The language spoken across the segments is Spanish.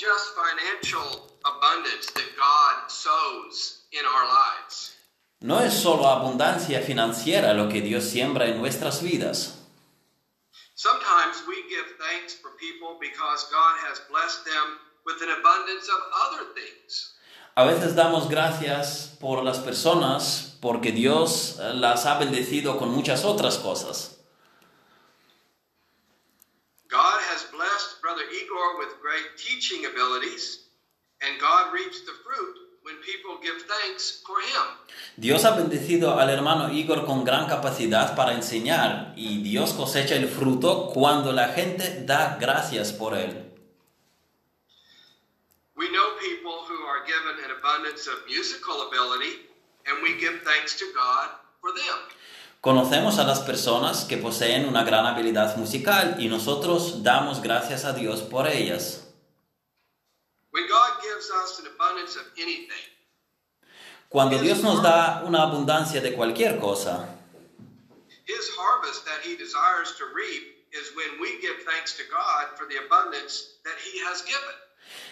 just financial abundance that God sows in our lives. No es solo abundancia financiera lo que Dios siembra en nuestras vidas. Sometimes we give thanks for people because God has blessed them with an abundance of other things. A veces damos gracias por las personas porque Dios las ha bendecido con muchas otras cosas. God has blessed With great teaching abilities, and God reaps the fruit when people give thanks for him. Dios ha bendecido al hermano Igor con gran capacidad para enseñar y Dios cosecha el fruto cuando la gente da gracias por él. We know people who are given an abundance of musical ability, and we give thanks to God for them. Conocemos a las personas que poseen una gran habilidad musical y nosotros damos gracias a Dios por ellas. Cuando Dios nos da una abundancia de cualquier cosa, His harvest that He desires to reap is when we give thanks to God for the abundance that He has given.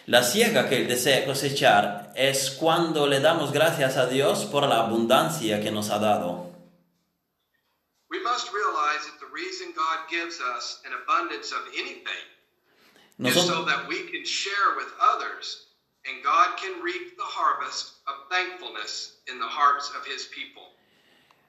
la siega que Él desea cosechar es cuando le damos gracias a Dios por la abundancia que nos ha dado. Nosotros, that we can share with others and God can reap the harvest of thankfulness in the hearts of His people.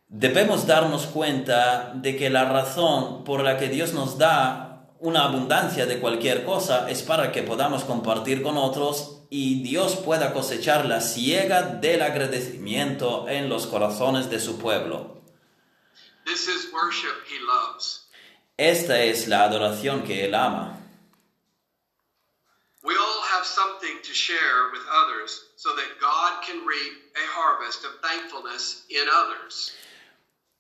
debemos darnos cuenta de que la razón por la que Dios nos da una abundancia de cualquier cosa es para que podamos compartir con otros y Dios pueda cosechar la siega del agradecimiento en los corazones de su pueblo. This is worship He loves. Esta es la adoración que Él ama. We all have something to share with others so that God can reap a harvest of thankfulness in others.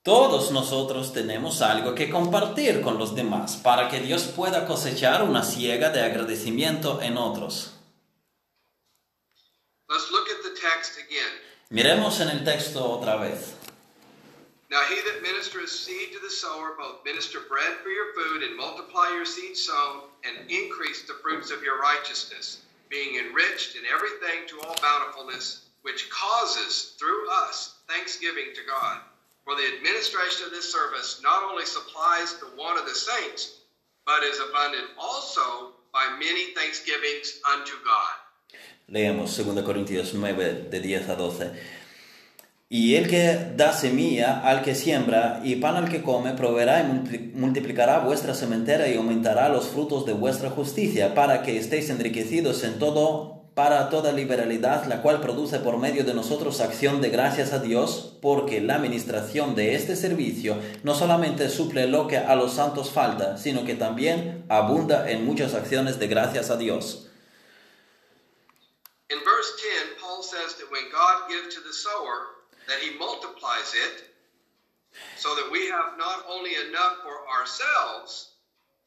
Todos nosotros tenemos algo que compartir con los demás para que Dios pueda cosechar una siega de agradecimiento en otros. Let's look at the text again. Miremos en el texto otra vez. Now he that ministereth seed to the sower, both minister bread for your food, and multiply your seed sown, and increase the fruits of your righteousness, being enriched in everything to all bountifulness, which causes through us thanksgiving to God. For the administration of this service not only supplies the want of the saints, but is abundant also by many thanksgivings unto God. Leemos 2 Corintios 9, de 10 a 12. Y el que da semilla al que siembra y pan al que come, proveerá y multipli- multiplicará vuestra sementera y aumentará los frutos de vuestra justicia, para que estéis enriquecidos en todo, para toda liberalidad, la cual produce por medio de nosotros acción de gracias a Dios, porque la administración de este servicio no solamente suple lo que a los santos falta, sino que también abunda en muchas acciones de gracias a Dios. In verse 10, Paul says that when God gives to the sower, that he multiplies it so that we have not only enough for ourselves,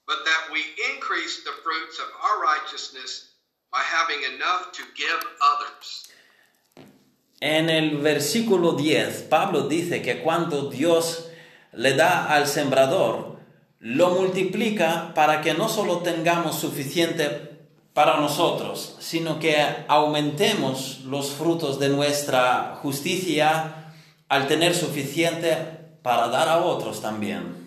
but that we increase the fruits of our righteousness by having enough to give others. En el versículo 10, Pablo dice que cuando Dios le da al sembrador, lo multiplica para que no solo tengamos suficiente para nosotros, sino que aumentemos los frutos de nuestra justicia al tener suficiente para dar a otros también.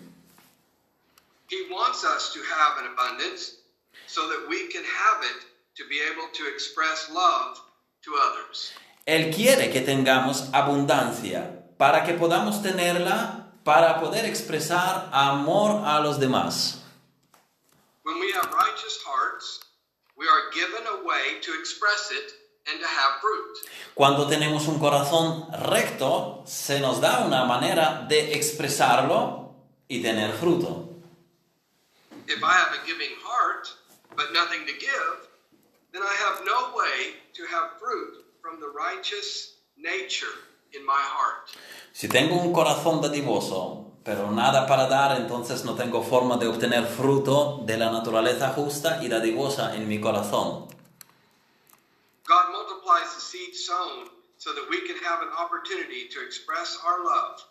He wants us to have an abundance so that we can have it to be able to express love to others. Él quiere que tengamos abundancia para que podamos tenerla para poder expresar amor a los demás. When we have righteous hearts, Cuando tenemos un corazón recto, se nos da una manera de expresarlo y tener fruto. If I have a giving heart, but nothing to give, then I have no way to have fruit from the righteous nature in my heart. Si tengo un corazón dadivoso, pero nada para dar, entonces no tengo forma de obtener fruto de la naturaleza justa y dadivosa en mi corazón. God multiplies the seed sown so that we can have an opportunity to express our love,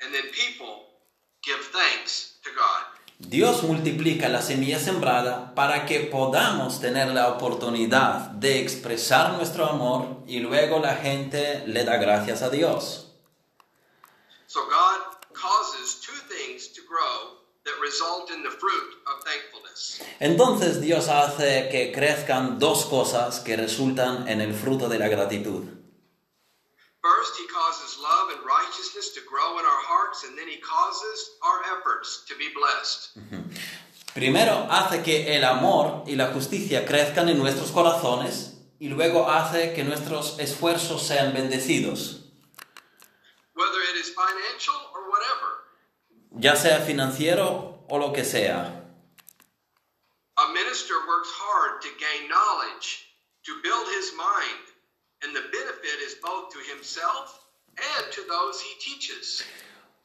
and then people give thanks to God. Dios multiplica la semilla sembrada para que podamos tener la oportunidad de expresar nuestro amor y luego la gente le da gracias a Dios. So God causes Entonces Dios hace que crezcan dos cosas que resultan en el fruto de la gratitud. First, He causes love and righteousness to grow in our hearts, and then He causes our efforts to be blessed. Primero hace que el amor y la justicia crezcan en nuestros corazones y luego hace que nuestros esfuerzos sean bendecidos, Whether it is financial ya sea financiero o lo que sea. a minister works hard to gain knowledge, to build his mind, and the benefit is both to himself and to those he teaches.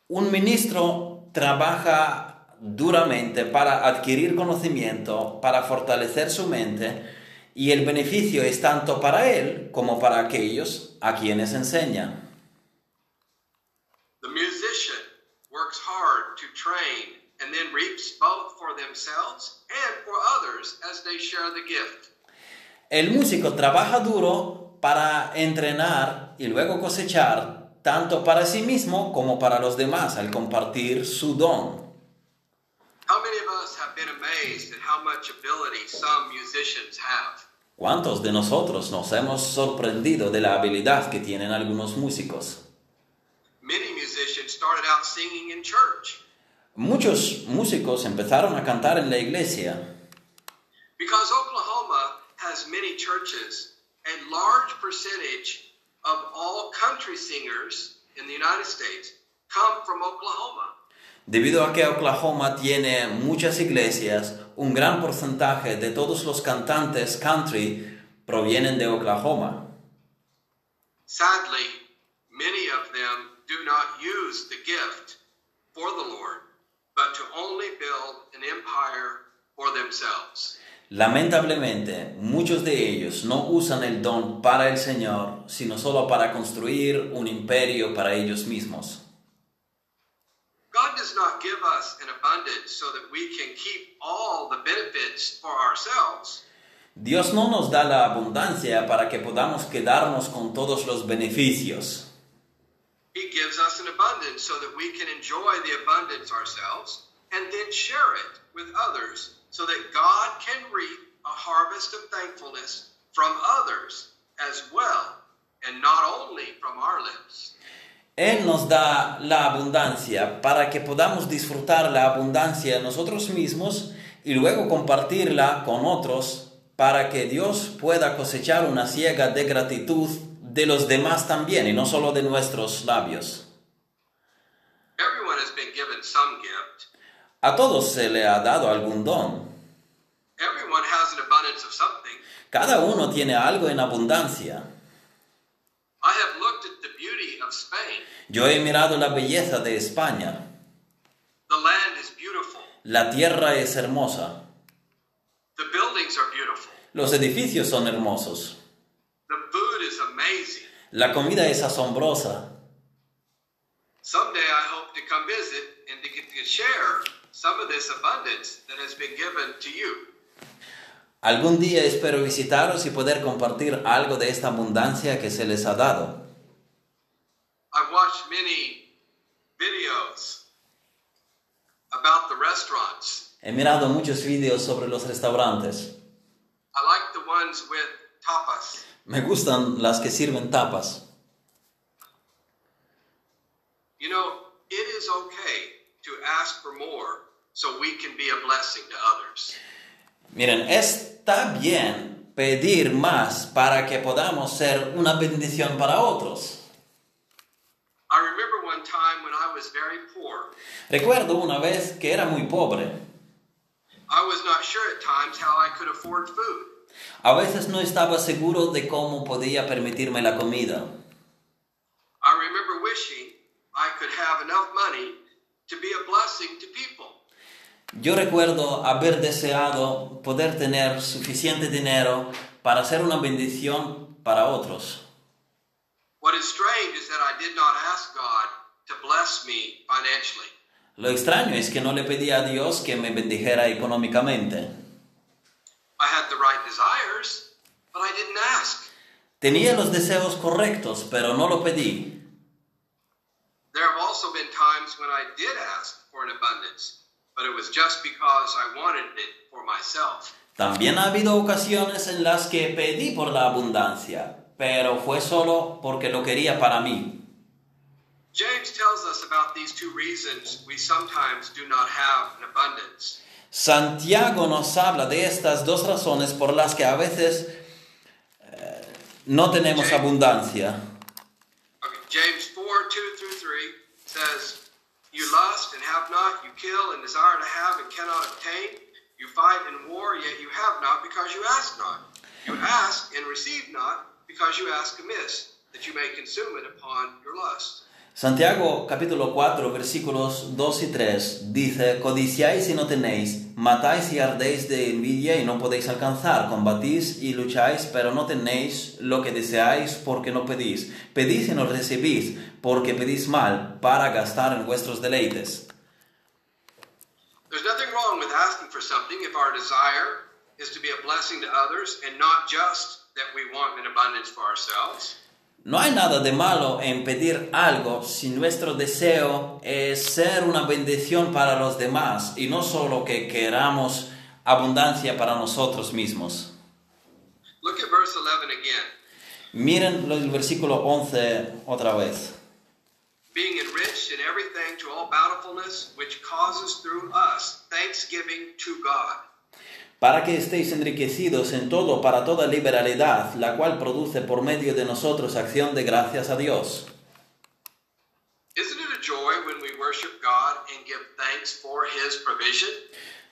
Un ministro trabaja duramente para adquirir conocimiento, para fortalecer su mente, y el beneficio es tanto para él como para aquellos a quienes enseña. The musician works hard to train and then reaps both for themselves and for others as they share the gift. El músico trabaja duro para entrenar y luego cosechar, tanto para sí mismo como para los demás al compartir su don. How many of us have been amazed at how much ability some musicians have? ¿Cuántos de nosotros nos hemos sorprendido de la habilidad que tienen algunos músicos? Many musicians started out singing in church Muchos músicos empezaron a cantar en la iglesia because Oklahoma has many churches. A large percentage of all country singers in the United States come from Oklahoma. Debido a que Oklahoma tiene muchas iglesias, un gran porcentaje de todos los cantantes country provienen de Oklahoma. Sadly, many of them do not use the gift for the Lord, but to only build an empire for themselves. Lamentablemente, muchos de ellos no usan el don para el Señor, sino solo para construir un imperio para ellos mismos. God does not give us an abundance so that we can keep all the benefits for ourselves. Dios no nos da la abundancia para que podamos quedarnos con todos los beneficios. He gives us an abundance so that we can enjoy the abundance ourselves and then share it with others so that God can reap a harvest of thankfulness from others as well and not only from our lips. Él nos da la abundancia para que podamos disfrutar la abundancia nosotros mismos y luego compartirla con otros para que Dios pueda cosechar una siega de gratitud de los demás también y no solo de nuestros labios. Everyone has been given some gift. A todos se le ha dado algún don. Everyone has an abundance of something. Cada uno tiene algo en abundancia. I have looked at the beauty of Spain. Yo he mirado la belleza de España. The land is beautiful. La tierra es hermosa. The buildings are beautiful. Los edificios son hermosos. The food is amazing. La comida es asombrosa. Someday I hope to come visit and to get to share some of this abundance that has been given to you. Algún día espero visitaros y poder compartir algo de esta abundancia que se les ha dado. I've watched many videos about the restaurants. He mirado muchos vídeos sobre los restaurantes. I like the ones with tapas. Me gustan las que sirven tapas. You know, it is okay to ask for more so we can be a blessing to others. Miren, está bien pedir más para que podamos ser una bendición para otros. I remember one time when I was very poor. Recuerdo una vez que era muy pobre. I was not sure at times how I could afford food. A veces no estaba seguro de cómo podía permitirme la comida. I remember wishing I could have enough money to be a blessing to people. Yo recuerdo haber deseado poder tener suficiente dinero para ser una bendición para otros. What is strange is that I did not ask God to bless me financially. Lo extraño es que no le pedí a Dios que me bendijera económicamente. Tenía los deseos correctos, pero no lo pedí. There have also been times when I did ask for an abundance, but it was just because I wanted it for myself. También ha habido ocasiones en las que pedí por la abundancia, pero fue solo porque lo quería para mí. James tells us about these two reasons we sometimes do not have an abundance. Santiago nos habla de estas dos razones por las que a veces eh, no tenemos abundancia. Okay, James 4 2 through 3 says, You lust and have not, you kill and desire to have and cannot obtain. You fight and war, yet you have not because you ask not. You ask and receive not because you ask amiss, that you may consume it upon your lust. Santiago capítulo 4 versículos 2 y 3 dice, codiciáis y no tenéis, matáis y ardéis de envidia y no podéis alcanzar, combatís y lucháis, pero no tenéis lo que deseáis porque no pedís, pedís y no recibís, porque pedís mal para gastar en vuestros deleites. There's nothing wrong with asking for something if our desire is to be a blessing to others and not just that we want an abundance for ourselves. No hay nada de malo en pedir algo si nuestro deseo es ser una bendición para los demás y no solo que queramos abundancia para nosotros mismos. Look at verse 11 again. Miren el versículo 11 otra vez. being enriched in everything to all bountifulness, which causes through us thanksgiving to God. Para que estéis enriquecidos en todo para toda liberalidad, la cual produce por medio de nosotros acción de gracias a Dios.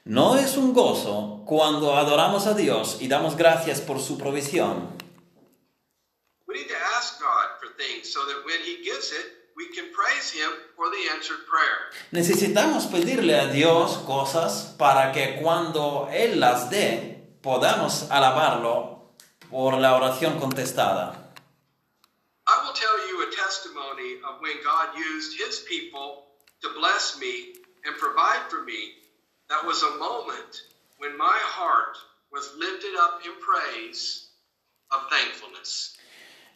¿No es un gozo cuando adoramos a Dios y damos gracias por su provisión? We need to ask God for things so that when He gives it, we can praise Him for the answered prayer. Necesitamos pedirle a Dios cosas para que cuando Él las dé podamos alabarlo por la oración contestada. I will tell you a testimony of when God used His people to bless me and provide for me. That was a moment when my heart was lifted up in praise of thankfulness.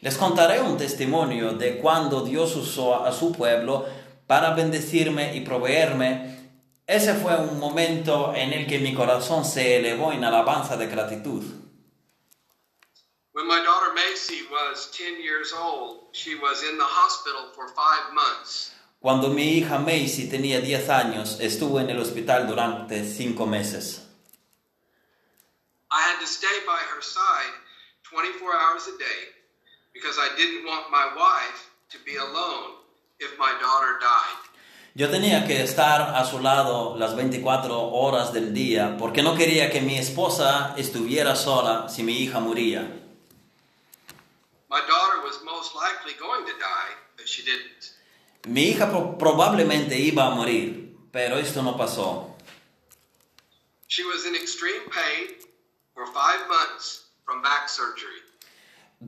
Les contaré un testimonio de cuando Dios usó a su pueblo para bendecirme y proveerme. Ese fue un momento en el que mi corazón se elevó en alabanza de gratitud. When my daughter Macy was 10 years old, she was in the hospital for five months. Cuando mi hija Macy tenía 10 años, estuvo en el hospital durante 5 meses. I had to stay by her side 24 hours a day because I didn't want my wife to be alone if my daughter died. Yo tenía que estar a su lado las 24 horas del día porque no quería que mi esposa estuviera sola si mi hija moría. My daughter was most likely going to die, but she didn't. Mi hija pro- probablemente iba a morir, pero esto no pasó. She was in extreme pain for five months from back surgery.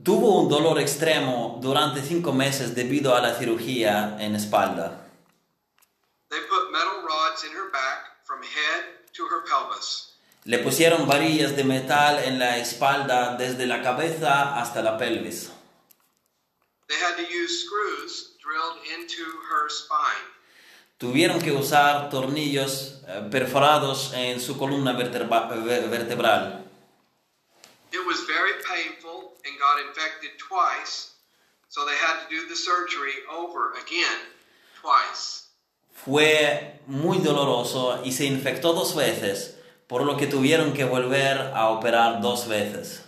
Tuvo un dolor extremo durante cinco meses debido a la cirugía en espalda. They put metal rods in her back from head to her pelvis. Le pusieron varillas de metal en la espalda desde la cabeza hasta la pelvis. They had to use screws drilled into her spine. Tuvieron que usar tornillos eh, perforados en su columna vertebra- ver- vertebral. It was very painful and got infected twice, so they had to do the surgery over again, twice. Fue muy doloroso y se infectó dos veces, por lo que tuvieron que volver a operar dos veces.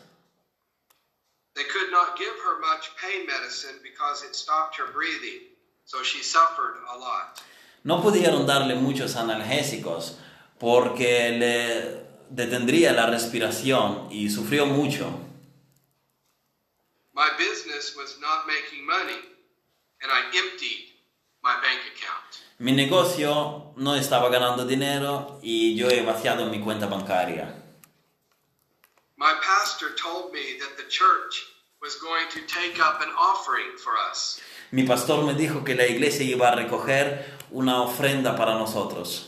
They could not give her much pain medicine because it stopped her breathing, so she suffered a lot. No pudieron darle muchos analgésicos porque le detendría la respiración y sufrió mucho. My business was not making money, and I emptied my bank account. Mi negocio no estaba ganando dinero y yo he vaciado mi cuenta bancaria. My pastor told me that the church was going to take up an offering for us. Mi pastor me dijo que la iglesia iba a recoger una ofrenda para nosotros.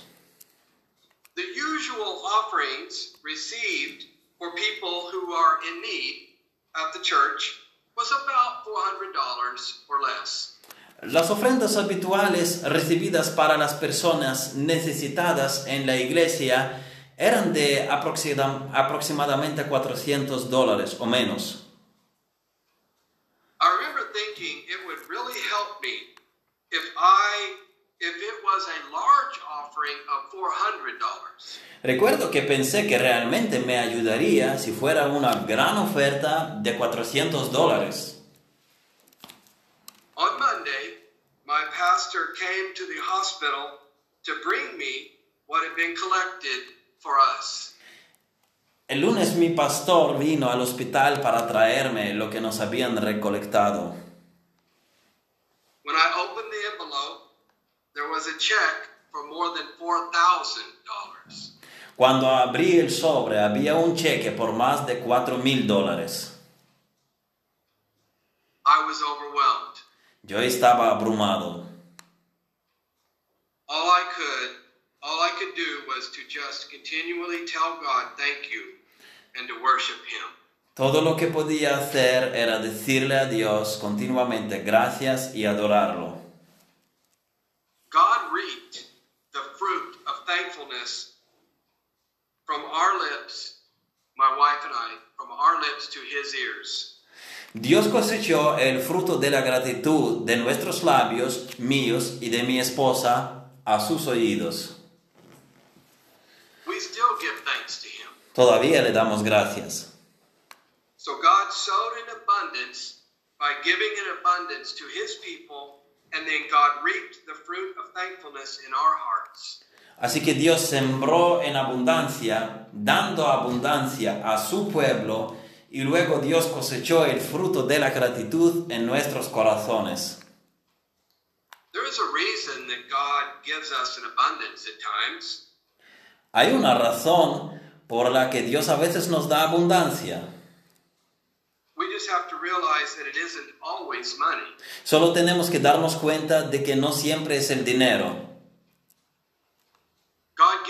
The usual offerings received for people who are in need at the church was about $400 or less. Las ofrendas habituales recibidas para las personas necesitadas en la iglesia eran de aproxima- aproximadamente 400 dólares o menos. I remember thinking it would really help me if I if it was a large offering of $400. Recuerdo que pensé que realmente me ayudaría si fuera una gran oferta de 400 dólares. On Monday, my pastor came to the hospital to bring me what had been collected for us. El lunes mi pastor vino al hospital para traerme lo que nos habían recolectado. When I opened the envelope, there was a check for more than $4,000. Cuando abrí el sobre había un cheque por más de 4 mil dólares. I was overwhelmed. Yo estaba abrumado. All I could, all I could do was to just continually tell God thank you and to worship him. Todo lo que podía hacer era decirle a Dios continuamente gracias y adorarlo. From our lips, my wife and I, from our lips to his ears. Dios cosechó el fruto de la gratitud de nuestros labios, míos y de mi esposa, a sus oídos. We still give thanks to him. Todavía le damos gracias. So God sowed in abundance by giving in abundance to his people, and then God reaped the fruit of thankfulness in our hearts. Así que Dios sembró en abundancia, dando abundancia a su pueblo, y luego Dios cosechó el fruto de la gratitud en nuestros corazones. Hay una razón por la que Dios a veces nos da abundancia. We just have to realize that it isn't always money. Solo tenemos que darnos cuenta de que no siempre es el dinero. God gives us people who are given different gifts and abundance.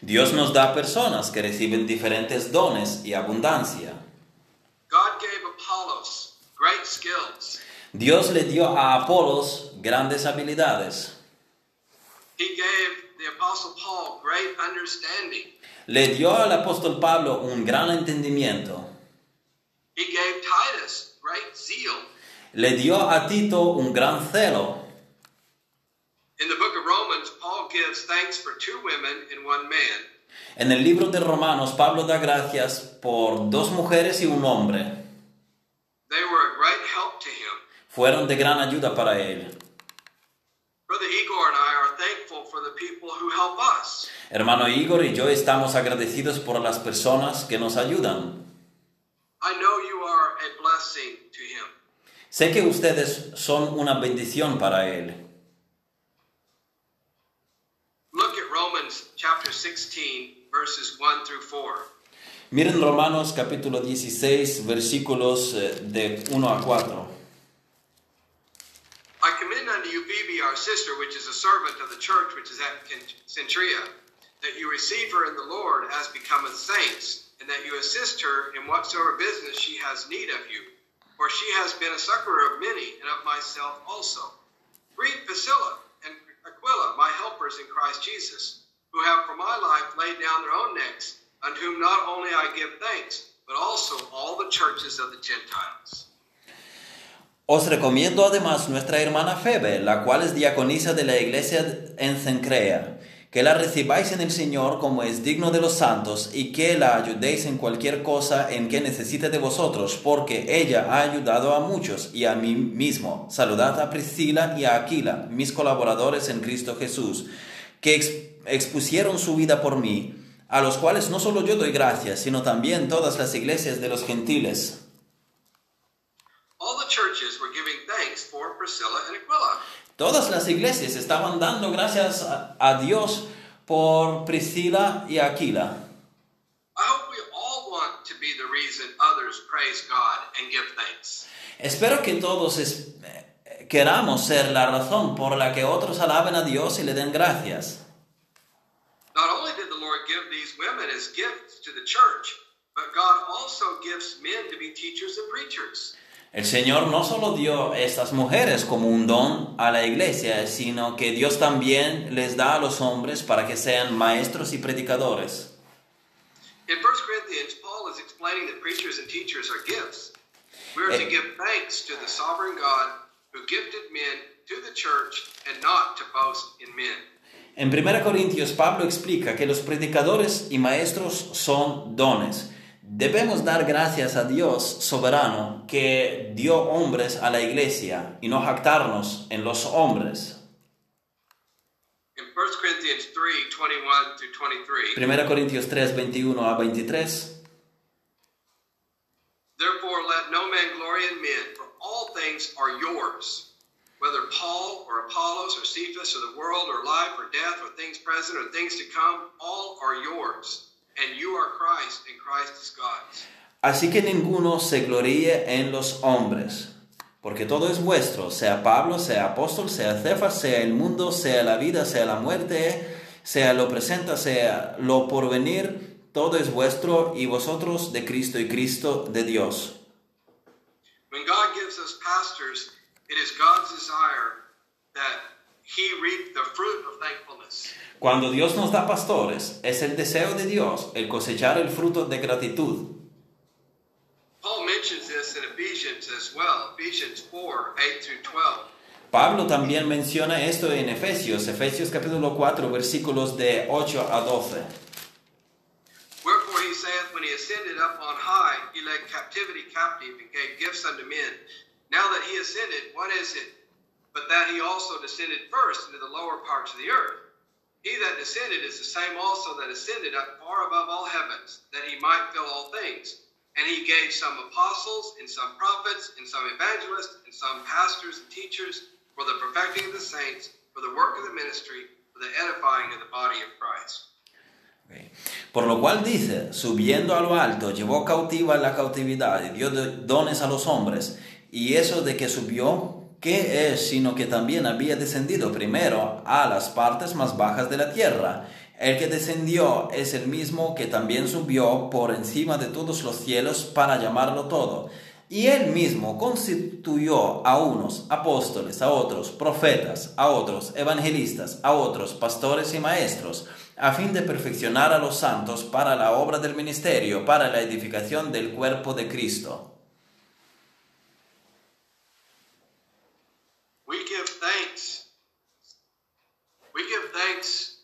Dios nos da personas que reciben diferentes dones y abundancia. God gave Apollos great skills. Dios le dio a Apolos grandes habilidades. He gave the Apostle Paul great understanding. Le dio al apóstol Pablo un gran entendimiento. He gave Titus great zeal. Le dio a Tito un gran celo. In the book of Romans, Paul gives thanks for two women and one man. En el libro de Romanos, Pablo da gracias por dos mujeres y un hombre. They were a great help to him. Fueron de gran ayuda para él. Brother Igor and I are thankful for the people who help us. Hermano Igor y yo estamos agradecidos por las personas que nos ayudan. I know you are a blessing to him. Sé que ustedes son una bendición para él. Verses 1 through 4. Miren Romanos capítulo 16, versículos eh, de 1 a 4. I commend unto you Phoebe, our sister, which is a servant of the church which is at Centria, that you receive her in the Lord as becometh saints, and that you assist her in whatsoever business she has need of you. For she has been a succorer of many, and of myself also. Greet Priscilla and Aquila, my helpers in Christ Jesus, who have for my life laid down their own necks, unto whom not only I give thanks, but also all the churches of the Gentiles. Os recomiendo además nuestra hermana Febe, la cual es diaconisa de la iglesia en Cencrea, que la recibáis en el Señor como es digno de los santos y que la ayudéis en cualquier cosa en que necesite de vosotros, porque ella ha ayudado a muchos y a mí mismo. Saludad a Priscila y a Aquila, mis colaboradores en Cristo Jesús, que expusieron su vida por mí, a los cuales no solo yo doy gracias, sino también todas las iglesias de los gentiles. All the churches were giving thanks for Priscilla and Aquila. Todas las iglesias estaban dando gracias a, a Dios por Priscila y Aquila. Espero que todos es- eh, queramos ser la razón por la que otros alaben a Dios y le den gracias. Not only did the Lord give these women as gifts to the church, but God also gives men to be teachers and preachers. El Señor no solo dio estas mujeres como un don a la iglesia, sino que Dios también les da a los hombres para que sean maestros y predicadores. In 1 Corinthians, Paul is explaining that preachers and teachers are gifts. We are to Eh. give thanks to the sovereign God who gifted men to the church and not to boast in men. En 1 Corintios, Pablo explica que los predicadores y maestros son dones. Debemos dar gracias a Dios soberano que dio hombres a la iglesia y no jactarnos en los hombres. In 1 Corinthians 3 21 through 23, 1 Corintios 3, 21 a 23. Therefore, let no man glory in men, for all things are yours. Whether Paul or Apollos or Cephas or the world or life or death or things present or things to come, all are yours. And you are Christ, and Christ is God's. Así que ninguno se gloríe en los hombres, porque todo es vuestro, sea Pablo, sea apóstol, sea Cefas, sea el mundo, sea la vida, sea la muerte, sea lo presente, sea lo porvenir, todo es vuestro y vosotros de Cristo y Cristo de Dios. When God gives us pastors, it is God's desire that He reap the fruit of thankfulness. Cuando Dios nos da pastores, es el deseo de Dios el cosechar el fruto de gratitud. Paul mentions this in Ephesians as well, Ephesians 4 8 through 12. Pablo también menciona esto en Efesios, Efesios capítulo 4, versículos de 8 a 12. Wherefore he saith, When he ascended up on high, he led captivity captive and gave gifts unto men. Now that he ascended, what is it? But that he also descended first into the lower parts of the earth. He that descended is the same also that ascended up far above all heavens, that he might fill all things. And he gave some apostles, and some prophets, and some evangelists, and some pastors and teachers for the perfecting of the saints, for the work of the ministry, for the edifying of the body of Christ. Por lo cual dice, subiendo a lo alto, llevó cautiva la cautividad y dio dones a los hombres. Y eso de que subió, ¿qué es? Sino que también había descendido primero a las partes más bajas de la tierra. El que descendió es el mismo que también subió por encima de todos los cielos para llamarlo todo. Y él mismo constituyó a unos apóstoles, a otros profetas, a otros evangelistas, a otros pastores y maestros, a fin de perfeccionar a los santos para la obra del ministerio, para la edificación del cuerpo de Cristo. We give thanks. We give thanks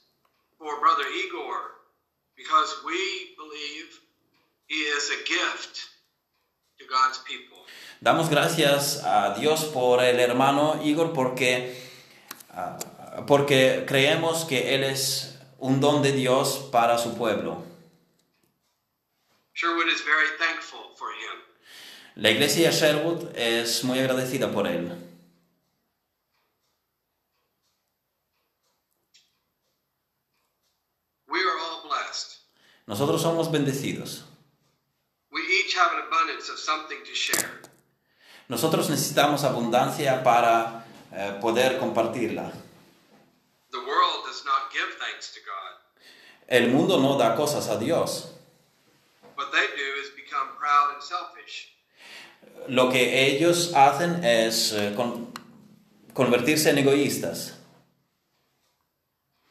for Brother Igor because we believe he is a gift to God's people. Damos gracias a Dios por el hermano Igor porque, ah, porque creemos que él es un don de Dios para su pueblo. Sherwood is very thankful for him. La iglesia Sherwood es muy agradecida por él. We are all blessed. Nosotros somos bendecidos. We each have an abundance of something to share. Nosotros necesitamos abundancia para eh, poder compartirla. The world does not give thanks to God. El mundo no da cosas a Dios. What they do is become proud and selfish. Lo que ellos hacen es eh, con- convertirse en egoístas.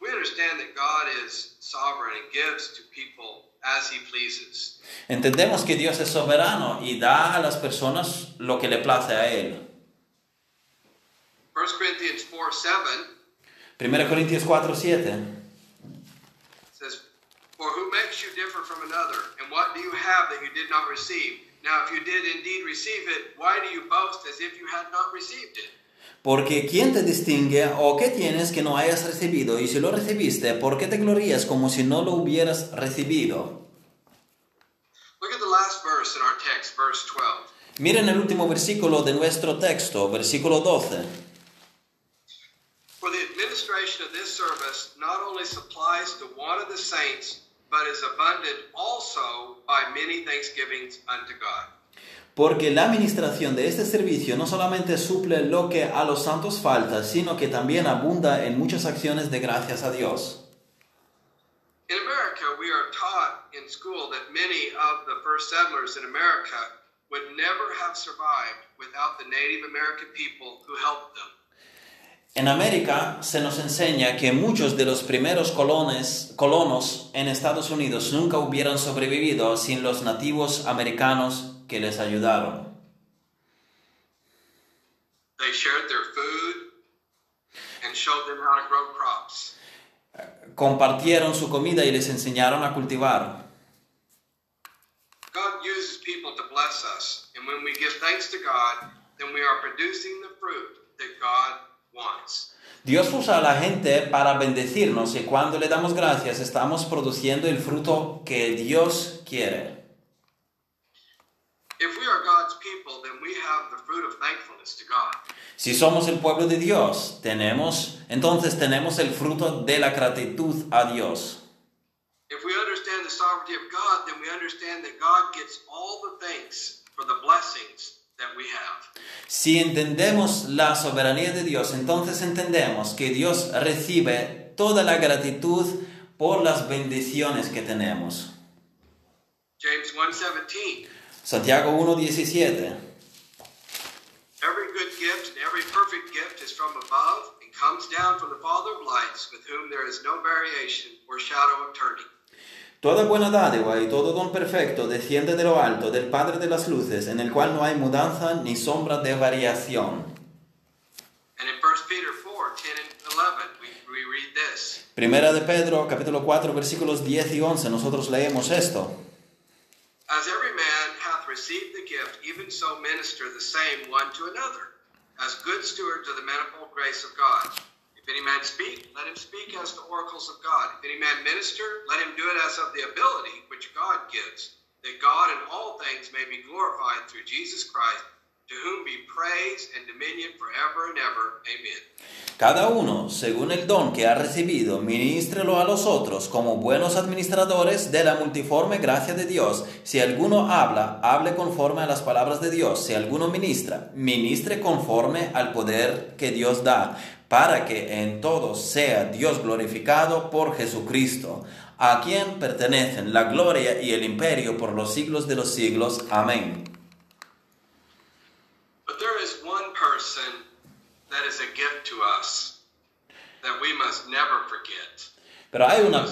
We understand that God is sovereign gives to people as he pleases. Entendemos que Dios es soberano y da a las personas lo que le place a Él. 1 Corinthians 4 7 1 Corintios 4, 7. says, For who makes you differ from another? And what do you have that you did not receive? Now, if you did indeed receive it, why do you boast as if you had not received it? Porque ¿quién te distingue o qué tienes que no hayas recibido? Y si lo recibiste, ¿por qué te glorías como si no lo hubieras recibido? Look at the last verse in our text, verse 12. Miren el último versículo de nuestro texto, versículo 12. For the administration of this service not only supplies the want of the saints, but is abundant also by many thanksgivings unto God. Porque la administración de este servicio no solamente suple lo que a los santos falta, sino que también abunda en muchas acciones de gracias a Dios. In America, we are taught in school that many of the first settlers in America would never have survived without the Native American people who helped them. En América se nos enseña que muchos de los primeros colones, colonos en Estados Unidos nunca hubieran sobrevivido sin los nativos americanos que les ayudaron. They shared their food and showed them how to grow crops. Compartieron su comida y les enseñaron a cultivar. God uses people to bless us, and when we give thanks to God, then we are producing the fruit that God wants. Dios usa a la gente para bendecirnos y cuando le damos gracias estamos produciendo el fruto que Dios quiere. If we are God's people, then we have the fruit of thankfulness to God. Si somos el pueblo de Dios, tenemos entonces tenemos el fruto de la gratitud a Dios. If we understand the sovereignty of God, then we understand that God gets all the thanks for the blessings that we have. Si entendemos la soberanía de Dios, entonces entendemos que Dios recibe toda la gratitud por las bendiciones que tenemos. James 1:17. Santiago 1:17. Every good gift and every perfect gift is from above and comes down from the Father of lights, with whom there is no variation or shadow of turning. Toda buena dádiva y todo don perfecto desciende de lo alto, del Padre de las luces, en el cual no hay mudanza ni sombra de variación. And in 1 Peter 4, 10 and 11, we, we read this. Primera de Pedro, capítulo 4, versículos 10 y 11, nosotros leemos esto. As every man hath received the gift, even so minister the same one to another, as good stewards of the manifold grace of God. If any man speak, let him speak as the oracles of God. If any man minister, let him do it as of the ability which God gives, that God in all things may be glorified through Jesus Christ, to whom be praise and dominion forever and ever. Amen. Cada uno, según el don que ha recibido, ministrelo a los otros como buenos administradores de la multiforme gracia de Dios. Si alguno habla, hable conforme a las palabras de Dios. Si alguno ministra, ministre conforme al poder que Dios da, para que en todo sea Dios glorificado por Jesucristo, a quien pertenecen la gloria y el imperio por los siglos de los siglos. Amén. But there is one person that is a gift to us that we must never forget. Pero hay una.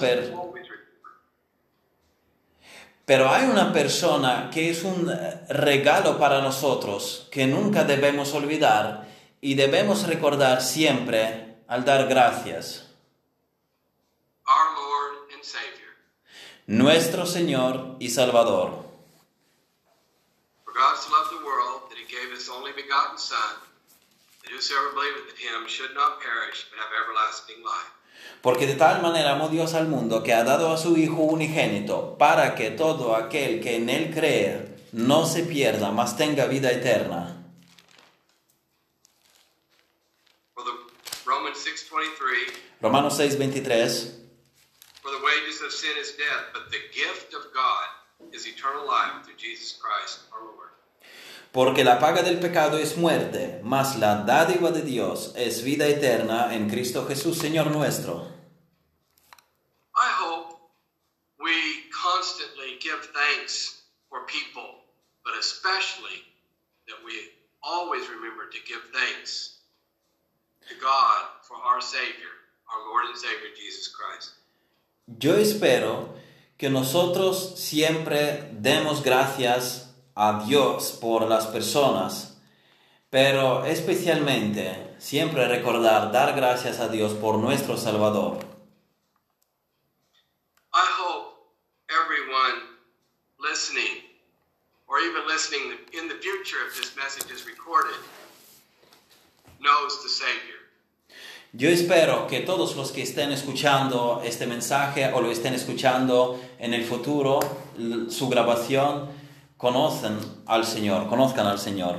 Pero hay una persona que es un eh, regalo para nosotros que nunca debemos olvidar y debemos recordar siempre al dar gracias. Our Lord and Savior. Nuestro Señor y Salvador. For God so loved the world that he gave his only begotten Son, whosoever believeth in him should not perish, but have everlasting life. Porque de tal manera amó Dios al mundo que ha dado a su Hijo unigénito para que todo aquel que en él cree no se pierda, mas tenga vida eterna. Romans 6:23, Romanos 6:23. for the wages of sin is death, but the gift of God is eternal life through Jesus Christ our Lord. Porque la paga del pecado es muerte, mas la dádiva de Dios es vida eterna en Cristo Jesús, Señor nuestro. I hope we constantly give thanks for people, but especially that we always remember to give thanks to God for our Savior, our Lord and Savior Jesus Christ. Yo espero que nosotros siempre demos gracias a Dios por las personas, pero especialmente siempre recordar dar gracias a Dios por nuestro Salvador. I hope everyone listening, or even listening in the future if this message is recorded, knows the Savior. Yo espero que todos los que estén escuchando este mensaje o lo estén escuchando en el futuro, su grabación, conocen al Señor, conozcan al Señor.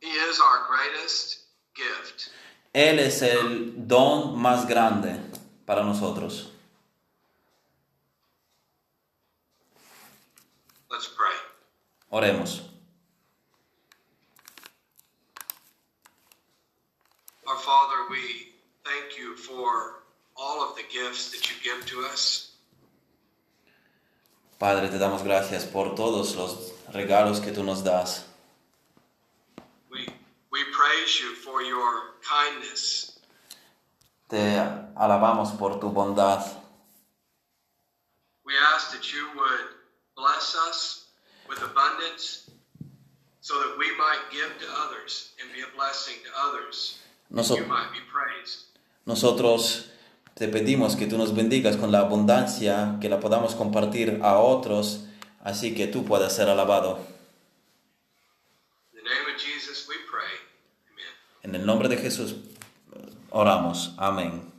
He is our greatest gift. Él es el don más grande para nosotros. Let's pray. Oremos. Our Father, we thank you for all of the gifts that you give to us. Padre, te damos gracias por todos los regalos que tú nos das. We, we praise you for your kindness. Te alabamos por tu bondad. We ask that you would bless us with abundance so that we might give to others and be a blessing to others. Noso- you might be praised. nosotros te pedimos que tú nos bendigas con la abundancia, que la podamos compartir a otros, así que tú puedas ser alabado. In the name of Jesus, we pray. Amen. En el nombre de Jesús oramos. Amén.